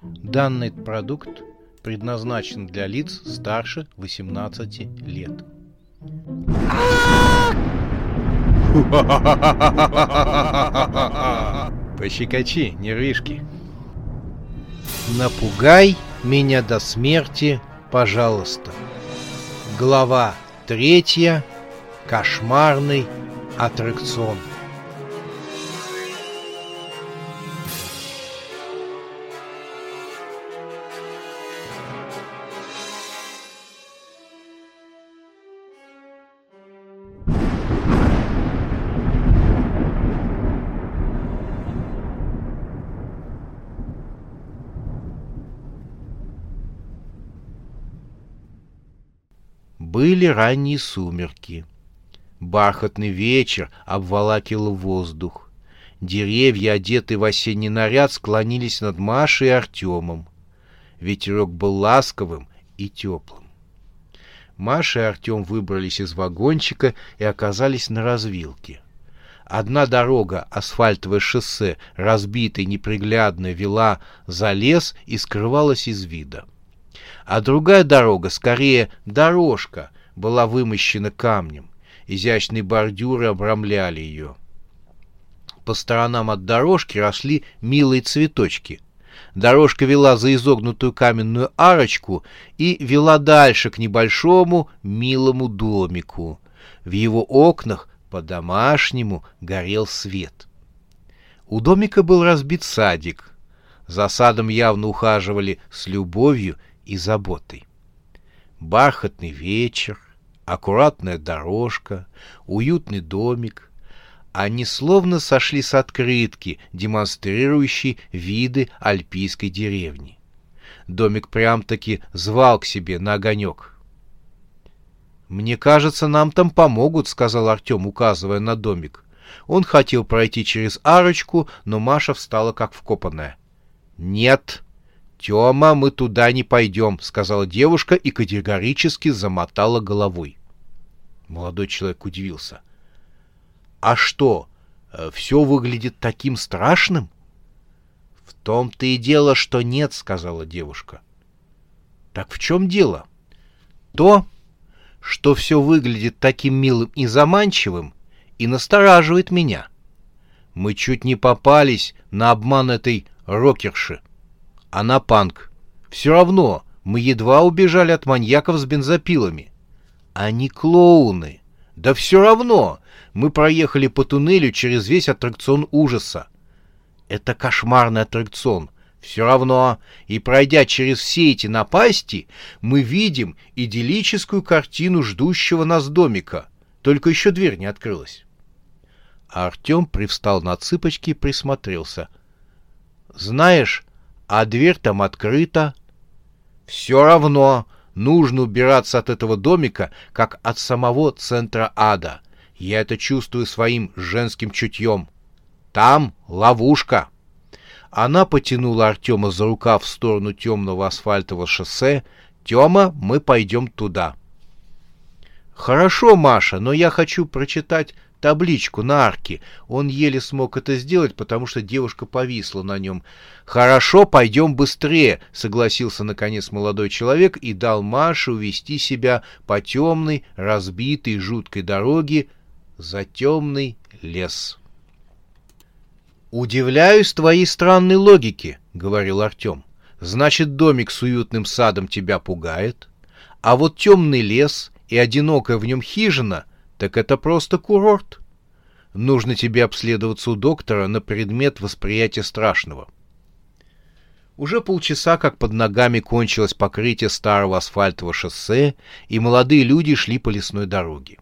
Данный продукт предназначен для лиц старше 18 лет. Пощекочи, нервишки. Напугай меня до смерти, пожалуйста. Глава третья. Кошмарный аттракцион. Были ранние сумерки. Бархатный вечер обволакивал воздух. Деревья, одетые в осенний наряд, склонились над Машей и Артемом. Ветерок был ласковым и теплым. Маша и Артем выбрались из вагончика и оказались на развилке. Одна дорога, асфальтовое шоссе, разбитое, неприглядное, вела за лес и скрывалась из вида а другая дорога, скорее дорожка, была вымощена камнем. Изящные бордюры обрамляли ее. По сторонам от дорожки росли милые цветочки. Дорожка вела за изогнутую каменную арочку и вела дальше к небольшому милому домику. В его окнах по-домашнему горел свет. У домика был разбит садик. За садом явно ухаживали с любовью и заботой. Бархатный вечер, аккуратная дорожка, уютный домик. Они словно сошли с открытки, демонстрирующей виды альпийской деревни. Домик прям-таки звал к себе на огонек. «Мне кажется, нам там помогут», — сказал Артем, указывая на домик. Он хотел пройти через арочку, но Маша встала как вкопанная. «Нет», «Тема, мы туда не пойдем», — сказала девушка и категорически замотала головой. Молодой человек удивился. «А что, э, все выглядит таким страшным?» «В том-то и дело, что нет», — сказала девушка. «Так в чем дело?» «То, что все выглядит таким милым и заманчивым, и настораживает меня. Мы чуть не попались на обман этой рокерши она панк. Все равно мы едва убежали от маньяков с бензопилами. Они клоуны. Да все равно мы проехали по туннелю через весь аттракцион ужаса. Это кошмарный аттракцион. Все равно, и пройдя через все эти напасти, мы видим идиллическую картину ждущего нас домика. Только еще дверь не открылась. А Артем привстал на цыпочки и присмотрелся. «Знаешь, а дверь там открыта. Все равно нужно убираться от этого домика, как от самого центра ада. Я это чувствую своим женским чутьем. Там ловушка. Она потянула Артема за рукав в сторону темного асфальтового шоссе. «Тема, мы пойдем туда». «Хорошо, Маша, но я хочу прочитать табличку на арке. Он еле смог это сделать, потому что девушка повисла на нем. «Хорошо, пойдем быстрее», — согласился наконец молодой человек и дал Маше увести себя по темной, разбитой, жуткой дороге за темный лес. «Удивляюсь твоей странной логике», — говорил Артем. «Значит, домик с уютным садом тебя пугает, а вот темный лес и одинокая в нем хижина — так это просто курорт. Нужно тебе обследоваться у доктора на предмет восприятия страшного. Уже полчаса, как под ногами кончилось покрытие старого асфальтового шоссе, и молодые люди шли по лесной дороге.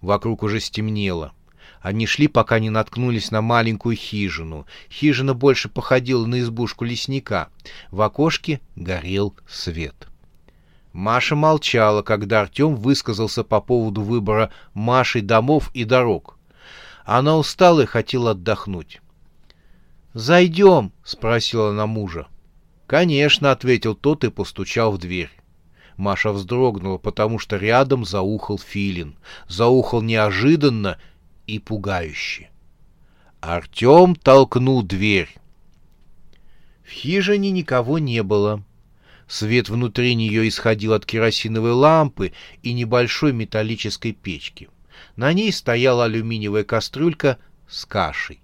Вокруг уже стемнело. Они шли, пока не наткнулись на маленькую хижину. Хижина больше походила на избушку лесника. В окошке горел свет. Маша молчала, когда Артем высказался по поводу выбора Машей домов и дорог. Она устала и хотела отдохнуть. «Зайдем?» — спросила она мужа. «Конечно», — ответил тот и постучал в дверь. Маша вздрогнула, потому что рядом заухал филин. Заухал неожиданно и пугающе. Артем толкнул дверь. В хижине никого не было. Свет внутри нее исходил от керосиновой лампы и небольшой металлической печки. На ней стояла алюминиевая кастрюлька с кашей.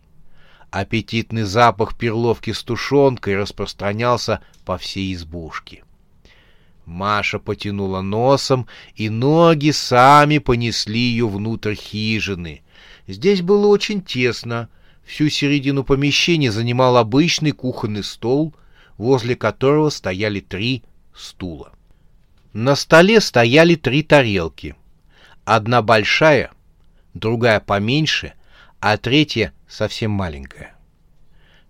Аппетитный запах перловки с тушенкой распространялся по всей избушке. Маша потянула носом, и ноги сами понесли ее внутрь хижины. Здесь было очень тесно. Всю середину помещения занимал обычный кухонный стол, возле которого стояли три стула. На столе стояли три тарелки. Одна большая, другая поменьше, а третья совсем маленькая.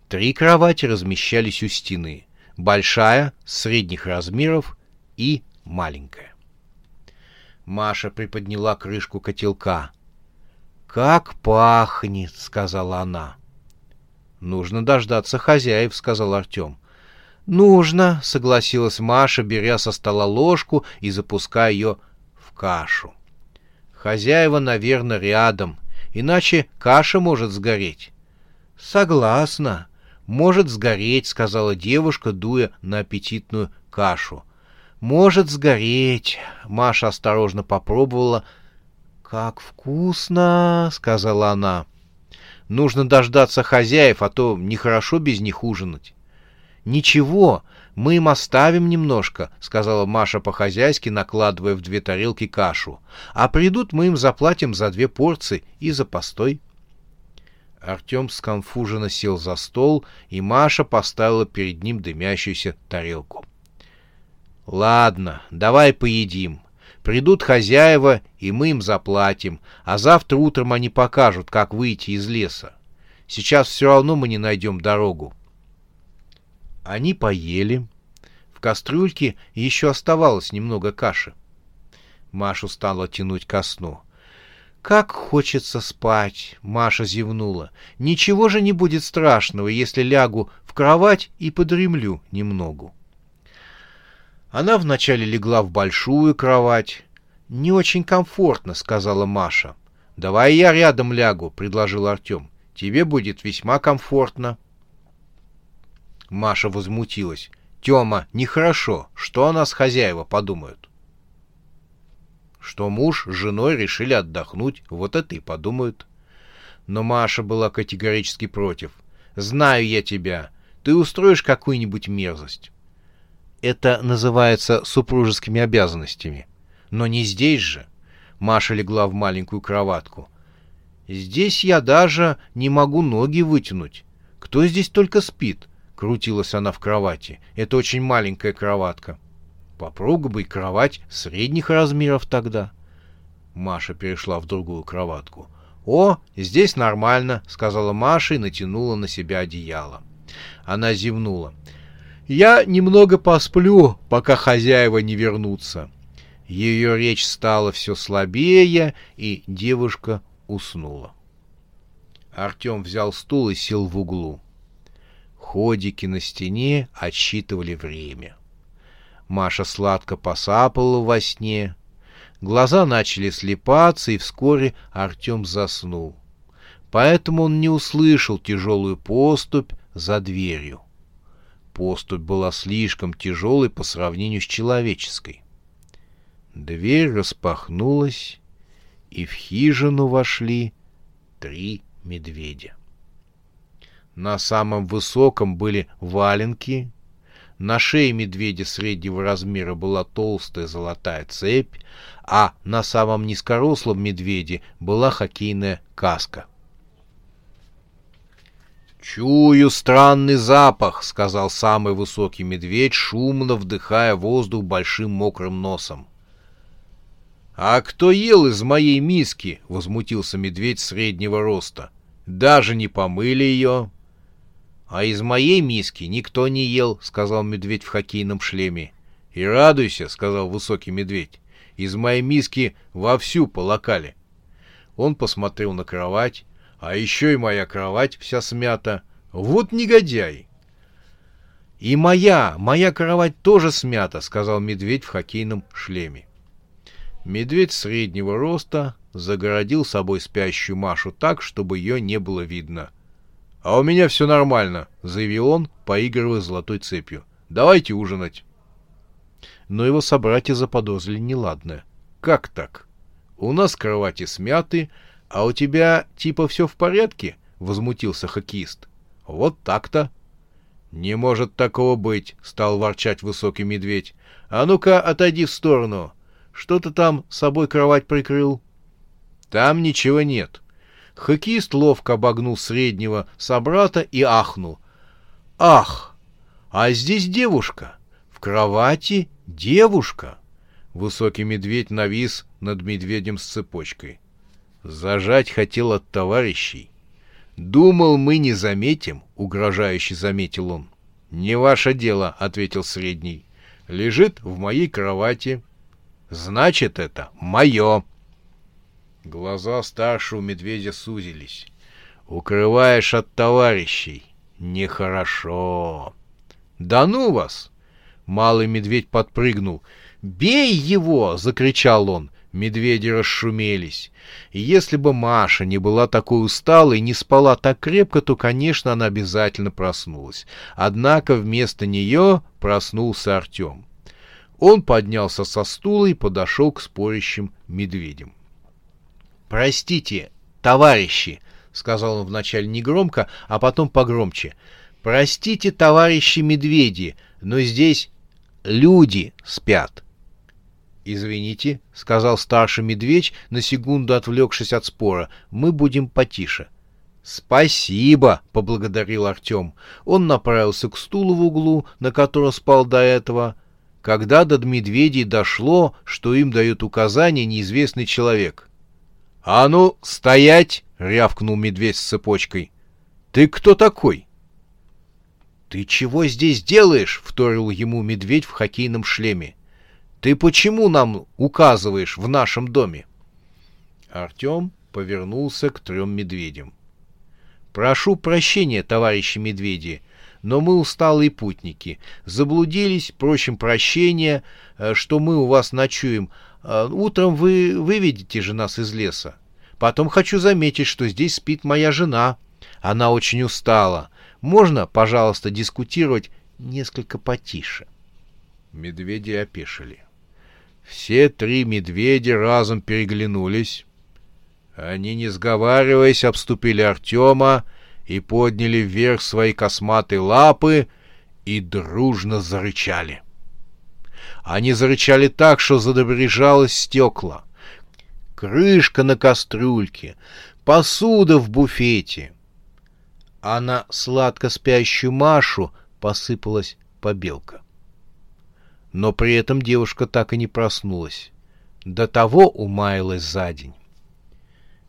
Три кровати размещались у стены. Большая, средних размеров и маленькая. Маша приподняла крышку котелка. «Как пахнет!» — сказала она. «Нужно дождаться хозяев», — сказал Артем. «Нужно», — согласилась Маша, беря со стола ложку и запуская ее в кашу. «Хозяева, наверное, рядом, иначе каша может сгореть». «Согласна. Может сгореть», — сказала девушка, дуя на аппетитную кашу. Может сгореть. Маша осторожно попробовала. Как вкусно, сказала она. Нужно дождаться хозяев, а то нехорошо без них ужинать. Ничего, мы им оставим немножко, сказала Маша по-хозяйски, накладывая в две тарелки кашу. А придут, мы им заплатим за две порции и за постой. Артем сконфуженно сел за стол, и Маша поставила перед ним дымящуюся тарелку. Ладно, давай поедим. Придут хозяева, и мы им заплатим, а завтра утром они покажут, как выйти из леса. Сейчас все равно мы не найдем дорогу. Они поели. В кастрюльке еще оставалось немного каши. Машу стало тянуть ко сну. «Как хочется спать!» — Маша зевнула. «Ничего же не будет страшного, если лягу в кровать и подремлю немногу». Она вначале легла в большую кровать. «Не очень комфортно», — сказала Маша. «Давай я рядом лягу», — предложил Артем. «Тебе будет весьма комфортно». Маша возмутилась. «Тема, нехорошо. Что о нас хозяева подумают?» Что муж с женой решили отдохнуть, вот это и подумают. Но Маша была категорически против. «Знаю я тебя. Ты устроишь какую-нибудь мерзость». Это называется супружескими обязанностями. Но не здесь же. Маша легла в маленькую кроватку. Здесь я даже не могу ноги вытянуть. Кто здесь только спит? Крутилась она в кровати. Это очень маленькая кроватка. Попробуй кровать средних размеров тогда. Маша перешла в другую кроватку. «О, здесь нормально», — сказала Маша и натянула на себя одеяло. Она зевнула. Я немного посплю, пока хозяева не вернутся. Ее речь стала все слабее, и девушка уснула. Артем взял стул и сел в углу. Ходики на стене отсчитывали время. Маша сладко посапала во сне. Глаза начали слепаться, и вскоре Артем заснул. Поэтому он не услышал тяжелую поступь за дверью поступь была слишком тяжелой по сравнению с человеческой. Дверь распахнулась, и в хижину вошли три медведя. На самом высоком были валенки, на шее медведя среднего размера была толстая золотая цепь, а на самом низкорослом медведе была хоккейная каска — «Чую странный запах», — сказал самый высокий медведь, шумно вдыхая воздух большим мокрым носом. «А кто ел из моей миски?» — возмутился медведь среднего роста. «Даже не помыли ее». «А из моей миски никто не ел», — сказал медведь в хоккейном шлеме. «И радуйся», — сказал высокий медведь. «Из моей миски вовсю полокали». Он посмотрел на кровать, а еще и моя кровать вся смята. Вот негодяй! И моя, моя кровать тоже смята, сказал медведь в хоккейном шлеме. Медведь среднего роста загородил собой спящую Машу так, чтобы ее не было видно. «А у меня все нормально», — заявил он, поигрывая золотой цепью. «Давайте ужинать». Но его собратья заподозрили неладное. «Как так? У нас кровати смяты, а у тебя типа все в порядке?» — возмутился хоккеист. «Вот так-то». «Не может такого быть», — стал ворчать высокий медведь. «А ну-ка, отойди в сторону. Что ты там с собой кровать прикрыл?» «Там ничего нет». Хоккеист ловко обогнул среднего собрата и ахнул. «Ах! А здесь девушка! В кровати девушка!» Высокий медведь навис над медведем с цепочкой. Зажать хотел от товарищей. «Думал, мы не заметим», — угрожающе заметил он. «Не ваше дело», — ответил средний. «Лежит в моей кровати». «Значит, это мое». Глаза старшего медведя сузились. «Укрываешь от товарищей. Нехорошо». «Да ну вас!» Малый медведь подпрыгнул. «Бей его!» — закричал он. Медведи расшумелись. И если бы Маша не была такой усталой и не спала так крепко, то, конечно, она обязательно проснулась. Однако вместо нее проснулся Артем. Он поднялся со стула и подошел к спорящим медведям. «Простите, товарищи!» — сказал он вначале негромко, а потом погромче. «Простите, товарищи медведи, но здесь люди спят». «Извините», — сказал старший медведь, на секунду отвлекшись от спора, — «мы будем потише». «Спасибо!» — поблагодарил Артем. Он направился к стулу в углу, на котором спал до этого. Когда до медведей дошло, что им дает указание неизвестный человек. «А ну, стоять!» — рявкнул медведь с цепочкой. «Ты кто такой?» «Ты чего здесь делаешь?» — вторил ему медведь в хоккейном шлеме. Ты почему нам указываешь в нашем доме? Артем повернулся к трем медведям. Прошу прощения, товарищи медведи, но мы усталые путники. Заблудились, просим прощения, э, что мы у вас ночуем. Э, утром вы выведете же нас из леса. Потом хочу заметить, что здесь спит моя жена. Она очень устала. Можно, пожалуйста, дискутировать несколько потише?» Медведи опешили. Все три медведя разом переглянулись. Они, не сговариваясь, обступили Артема и подняли вверх свои косматые лапы и дружно зарычали. Они зарычали так, что задобрежалось стекла. Крышка на кастрюльке, посуда в буфете. А на сладко спящую Машу посыпалась побелка но при этом девушка так и не проснулась. До того умаялась за день.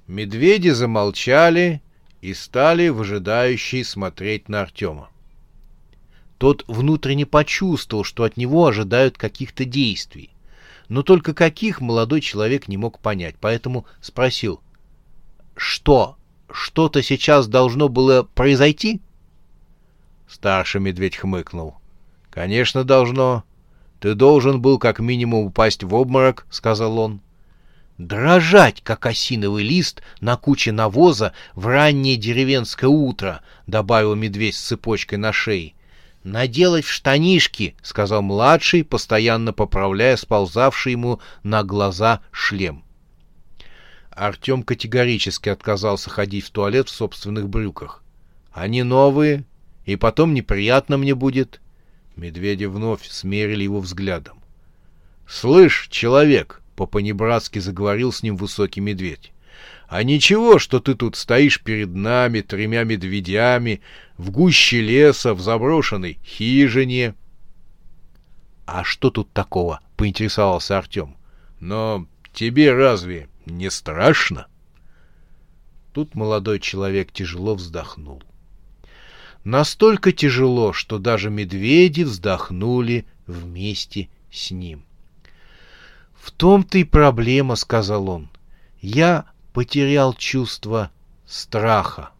Медведи замолчали и стали выжидающие смотреть на Артема. Тот внутренне почувствовал, что от него ожидают каких-то действий. Но только каких молодой человек не мог понять, поэтому спросил, «Что? Что-то сейчас должно было произойти?» Старший медведь хмыкнул. «Конечно, должно. «Ты должен был как минимум упасть в обморок», — сказал он. «Дрожать, как осиновый лист на куче навоза в раннее деревенское утро», — добавил медведь с цепочкой на шее. «Наделать в штанишки», — сказал младший, постоянно поправляя сползавший ему на глаза шлем. Артем категорически отказался ходить в туалет в собственных брюках. «Они новые, и потом неприятно мне будет». Медведи вновь смерили его взглядом. «Слышь, человек!» — по-понебратски заговорил с ним высокий медведь. «А ничего, что ты тут стоишь перед нами, тремя медведями, в гуще леса, в заброшенной хижине». «А что тут такого?» — поинтересовался Артем. «Но тебе разве не страшно?» Тут молодой человек тяжело вздохнул настолько тяжело, что даже медведи вздохнули вместе с ним. «В том-то и проблема», — сказал он. «Я потерял чувство страха.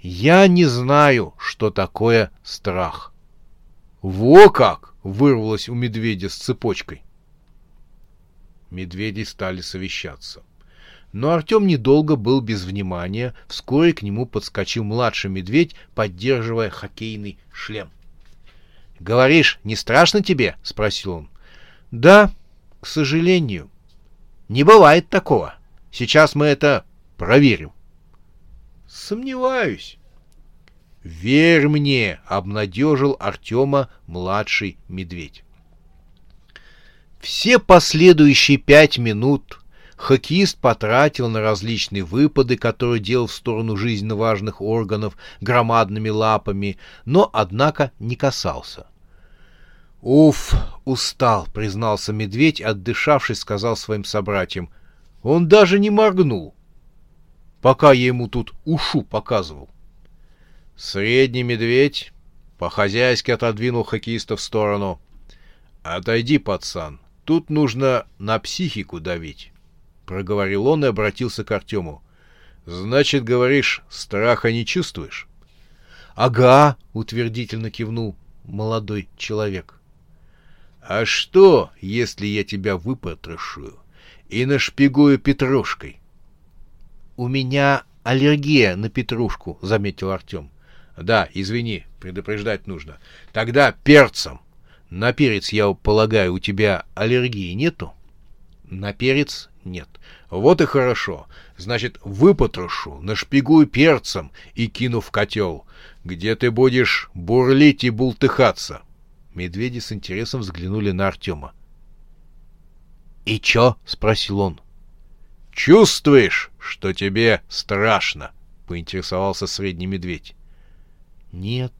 Я не знаю, что такое страх». «Во как!» — вырвалось у медведя с цепочкой. Медведи стали совещаться. Но Артем недолго был без внимания. Вскоре к нему подскочил младший медведь, поддерживая хоккейный шлем. «Говоришь, не страшно тебе?» — спросил он. «Да, к сожалению. Не бывает такого. Сейчас мы это проверим». «Сомневаюсь». «Верь мне!» — обнадежил Артема младший медведь. Все последующие пять минут хоккеист потратил на различные выпады, которые делал в сторону жизненно важных органов громадными лапами, но, однако, не касался. «Уф, устал», — признался медведь, отдышавшись, сказал своим собратьям. «Он даже не моргнул, пока я ему тут ушу показывал». Средний медведь по-хозяйски отодвинул хоккеиста в сторону. «Отойди, пацан, тут нужно на психику давить». — проговорил он и обратился к Артему. — Значит, говоришь, страха не чувствуешь? — Ага, — утвердительно кивнул молодой человек. — А что, если я тебя выпотрошу и нашпигую петрушкой? — У меня аллергия на петрушку, — заметил Артем. — Да, извини, предупреждать нужно. Тогда перцем. На перец, я полагаю, у тебя аллергии нету? На перец нет. Вот и хорошо. Значит, выпотрошу, нашпигую перцем и кину в котел, где ты будешь бурлить и бултыхаться. Медведи с интересом взглянули на Артема. — И чё? — спросил он. — Чувствуешь, что тебе страшно? — поинтересовался средний медведь. — Нет.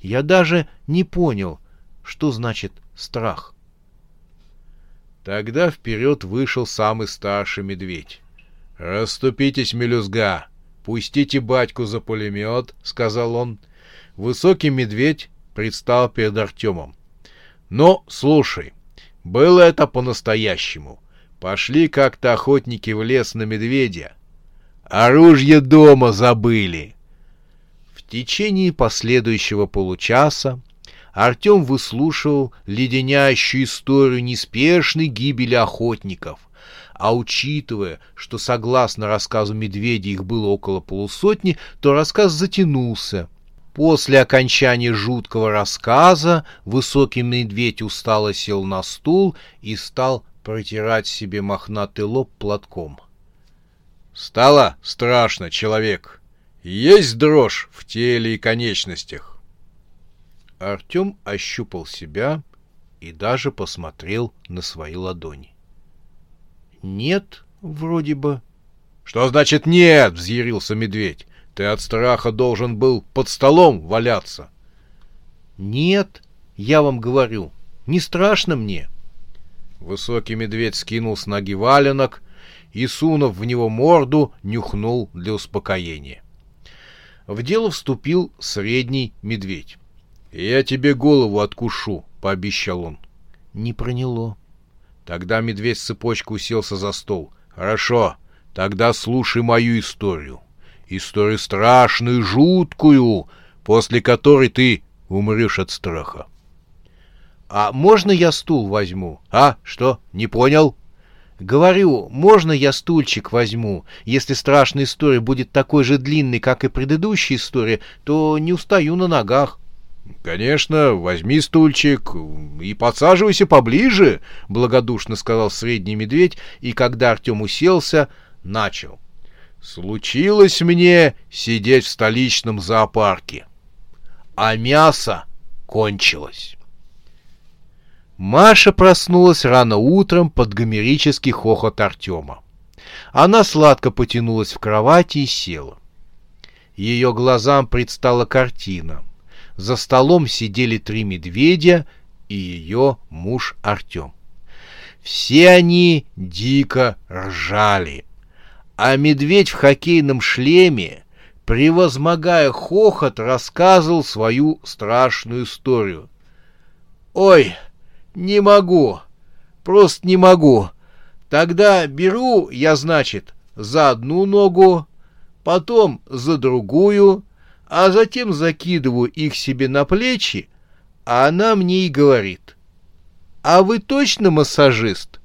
Я даже не понял, что значит страх. Тогда вперед вышел самый старший медведь. «Раступитесь, мелюзга! Пустите батьку за пулемет!» — сказал он. Высокий медведь предстал перед Артемом. «Ну, слушай, было это по-настоящему. Пошли как-то охотники в лес на медведя. Оружие дома забыли!» В течение последующего получаса Артем выслушивал леденящую историю неспешной гибели охотников. А учитывая, что согласно рассказу медведя их было около полусотни, то рассказ затянулся. После окончания жуткого рассказа высокий медведь устало сел на стул и стал протирать себе мохнатый лоб платком. «Стало страшно, человек. Есть дрожь в теле и конечностях. Артем ощупал себя и даже посмотрел на свои ладони. «Нет, вроде бы». «Что значит нет?» — взъярился медведь. «Ты от страха должен был под столом валяться». «Нет, я вам говорю, не страшно мне». Высокий медведь скинул с ноги валенок и, сунув в него морду, нюхнул для успокоения. В дело вступил средний медведь. «Я тебе голову откушу», — пообещал он. Не проняло. Тогда медведь с цепочкой уселся за стол. «Хорошо, тогда слушай мою историю. Историю страшную, жуткую, после которой ты умрешь от страха». «А можно я стул возьму?» «А, что, не понял?» «Говорю, можно я стульчик возьму? Если страшная история будет такой же длинной, как и предыдущая история, то не устаю на ногах». «Конечно, возьми стульчик и подсаживайся поближе», — благодушно сказал средний медведь, и когда Артем уселся, начал. «Случилось мне сидеть в столичном зоопарке, а мясо кончилось». Маша проснулась рано утром под гомерический хохот Артема. Она сладко потянулась в кровати и села. Ее глазам предстала картина — за столом сидели три медведя и ее муж Артем. Все они дико ржали, а медведь в хоккейном шлеме, превозмогая хохот, рассказывал свою страшную историю. «Ой, не могу, просто не могу. Тогда беру я, значит, за одну ногу, потом за другую, а затем закидываю их себе на плечи, а она мне и говорит. «А вы точно массажист?»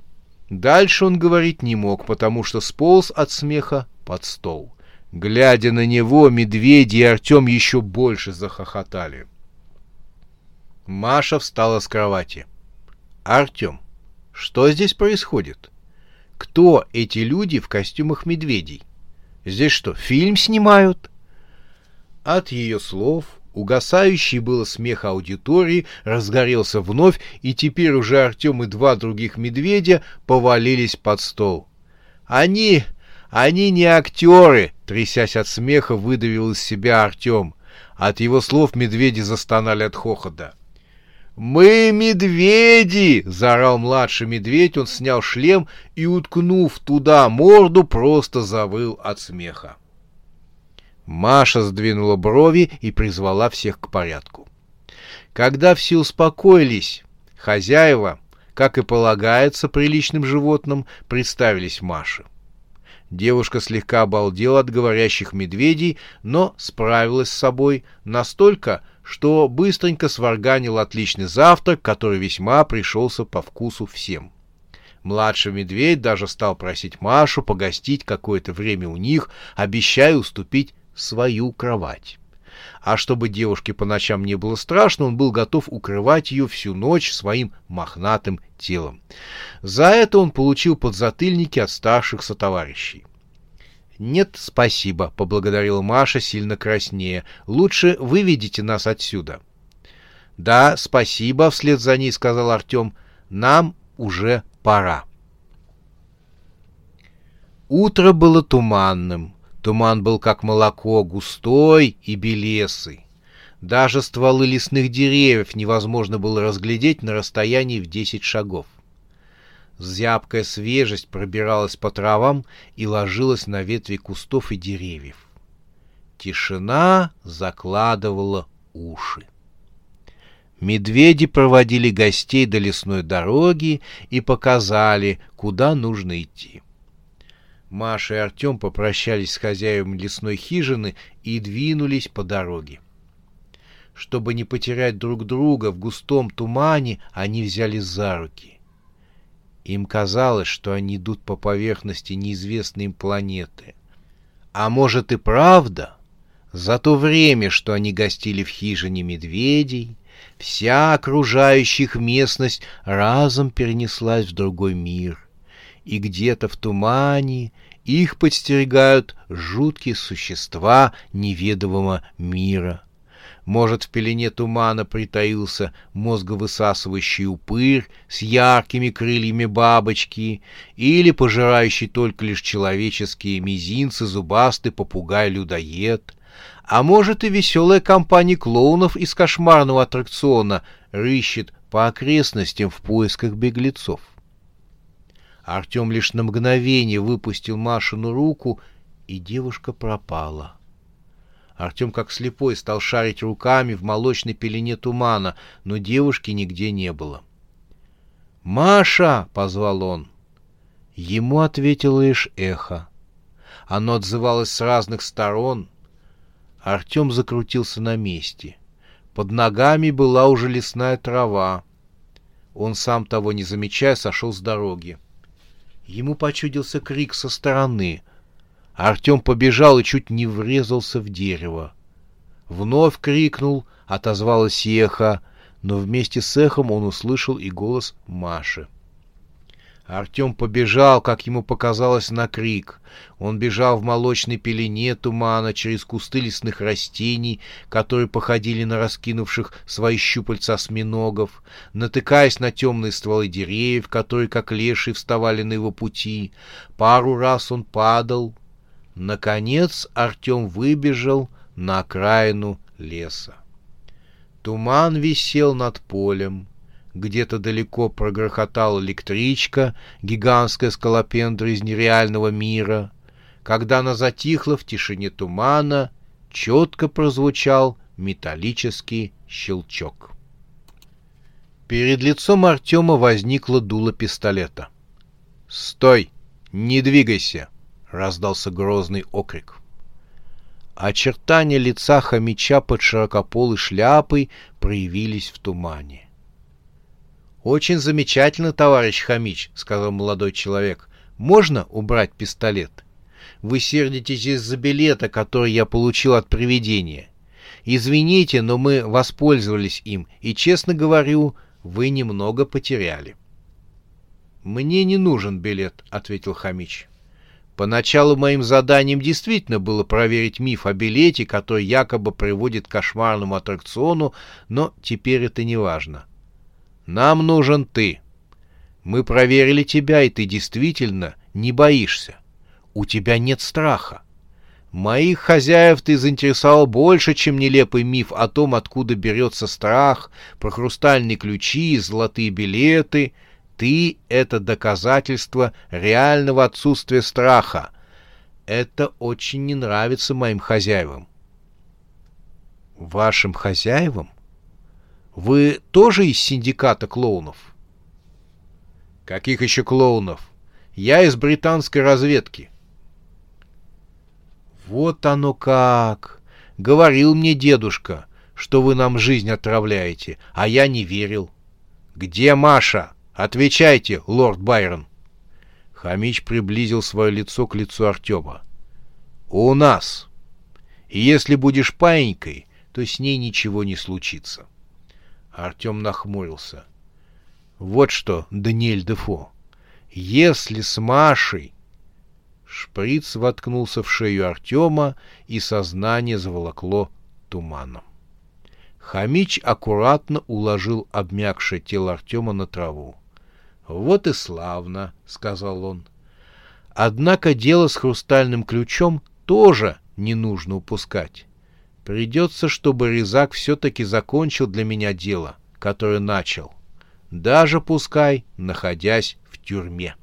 Дальше он говорить не мог, потому что сполз от смеха под стол. Глядя на него, медведи и Артем еще больше захохотали. Маша встала с кровати. «Артем, что здесь происходит? Кто эти люди в костюмах медведей? Здесь что, фильм снимают?» От ее слов угасающий было смех аудитории разгорелся вновь, и теперь уже Артем и два других медведя повалились под стол. «Они... они не актеры!» — трясясь от смеха, выдавил из себя Артем. От его слов медведи застонали от хохота. «Мы медведи!» — заорал младший медведь. Он снял шлем и, уткнув туда морду, просто завыл от смеха. Маша сдвинула брови и призвала всех к порядку. Когда все успокоились, хозяева, как и полагается приличным животным, представились Маше. Девушка слегка обалдела от говорящих медведей, но справилась с собой настолько, что быстренько сварганил отличный завтрак, который весьма пришелся по вкусу всем. Младший медведь даже стал просить Машу погостить какое-то время у них, обещая уступить свою кровать. А чтобы девушке по ночам не было страшно, он был готов укрывать ее всю ночь своим мохнатым телом. За это он получил подзатыльники от старших сотоварищей. «Нет, спасибо», — поблагодарила Маша, сильно краснее. «Лучше выведите нас отсюда». «Да, спасибо», — вслед за ней сказал Артем. «Нам уже пора». Утро было туманным. Туман был как молоко, густой и белесый. Даже стволы лесных деревьев невозможно было разглядеть на расстоянии в десять шагов. Зябкая свежесть пробиралась по травам и ложилась на ветви кустов и деревьев. Тишина закладывала уши. Медведи проводили гостей до лесной дороги и показали, куда нужно идти. Маша и Артем попрощались с хозяевами лесной хижины и двинулись по дороге. Чтобы не потерять друг друга в густом тумане, они взялись за руки. Им казалось, что они идут по поверхности неизвестной им планеты. А может и правда? За то время, что они гостили в хижине медведей, вся окружающая их местность разом перенеслась в другой мир. И где-то в тумане их подстерегают жуткие существа неведомого мира — может, в пелене тумана притаился мозговысасывающий упырь с яркими крыльями бабочки или пожирающий только лишь человеческие мизинцы зубастый попугай-людоед, а может и веселая компания клоунов из кошмарного аттракциона рыщет по окрестностям в поисках беглецов. Артем лишь на мгновение выпустил Машину руку, и девушка пропала. — Артем, как слепой, стал шарить руками в молочной пелене тумана, но девушки нигде не было. «Маша!» — позвал он. Ему ответило лишь эхо. Оно отзывалось с разных сторон. Артем закрутился на месте. Под ногами была уже лесная трава. Он, сам того не замечая, сошел с дороги. Ему почудился крик со стороны — Артем побежал и чуть не врезался в дерево. Вновь крикнул, отозвалось эхо, но вместе с эхом он услышал и голос Маши. Артем побежал, как ему показалось, на крик. Он бежал в молочной пелене тумана через кусты лесных растений, которые походили на раскинувших свои щупальца осьминогов, натыкаясь на темные стволы деревьев, которые, как леши, вставали на его пути. Пару раз он падал, Наконец Артем выбежал на окраину леса. Туман висел над полем. Где-то далеко прогрохотала электричка, гигантская скалопендра из нереального мира. Когда она затихла в тишине тумана, четко прозвучал металлический щелчок. Перед лицом Артема возникло дуло пистолета. «Стой! Не двигайся!» раздался грозный окрик. Очертания лица хомяча под широкополой шляпой проявились в тумане. Очень замечательно, товарищ Хамич, сказал молодой человек. Можно убрать пистолет? Вы сердитесь из-за билета, который я получил от привидения. Извините, но мы воспользовались им, и, честно говорю, вы немного потеряли. «Мне не нужен билет», — ответил Хамич. Поначалу моим заданием действительно было проверить миф о билете, который якобы приводит к кошмарному аттракциону, но теперь это не важно. Нам нужен ты. Мы проверили тебя, и ты действительно не боишься. У тебя нет страха. Моих хозяев ты заинтересовал больше, чем нелепый миф о том, откуда берется страх, про хрустальные ключи, золотые билеты — ты — это доказательство реального отсутствия страха. Это очень не нравится моим хозяевам. Вашим хозяевам? Вы тоже из синдиката клоунов? Каких еще клоунов? Я из британской разведки. Вот оно как! Говорил мне дедушка, что вы нам жизнь отравляете, а я не верил. Где Маша? Отвечайте, лорд Байрон. Хамич приблизил свое лицо к лицу Артема. У нас. И если будешь паинькой, то с ней ничего не случится. Артем нахмурился. Вот что, Даниэль Дефо, если с Машей... Шприц воткнулся в шею Артема, и сознание заволокло туманом. Хамич аккуратно уложил обмякшее тело Артема на траву. «Вот и славно», — сказал он. «Однако дело с хрустальным ключом тоже не нужно упускать. Придется, чтобы Резак все-таки закончил для меня дело, которое начал, даже пускай находясь в тюрьме».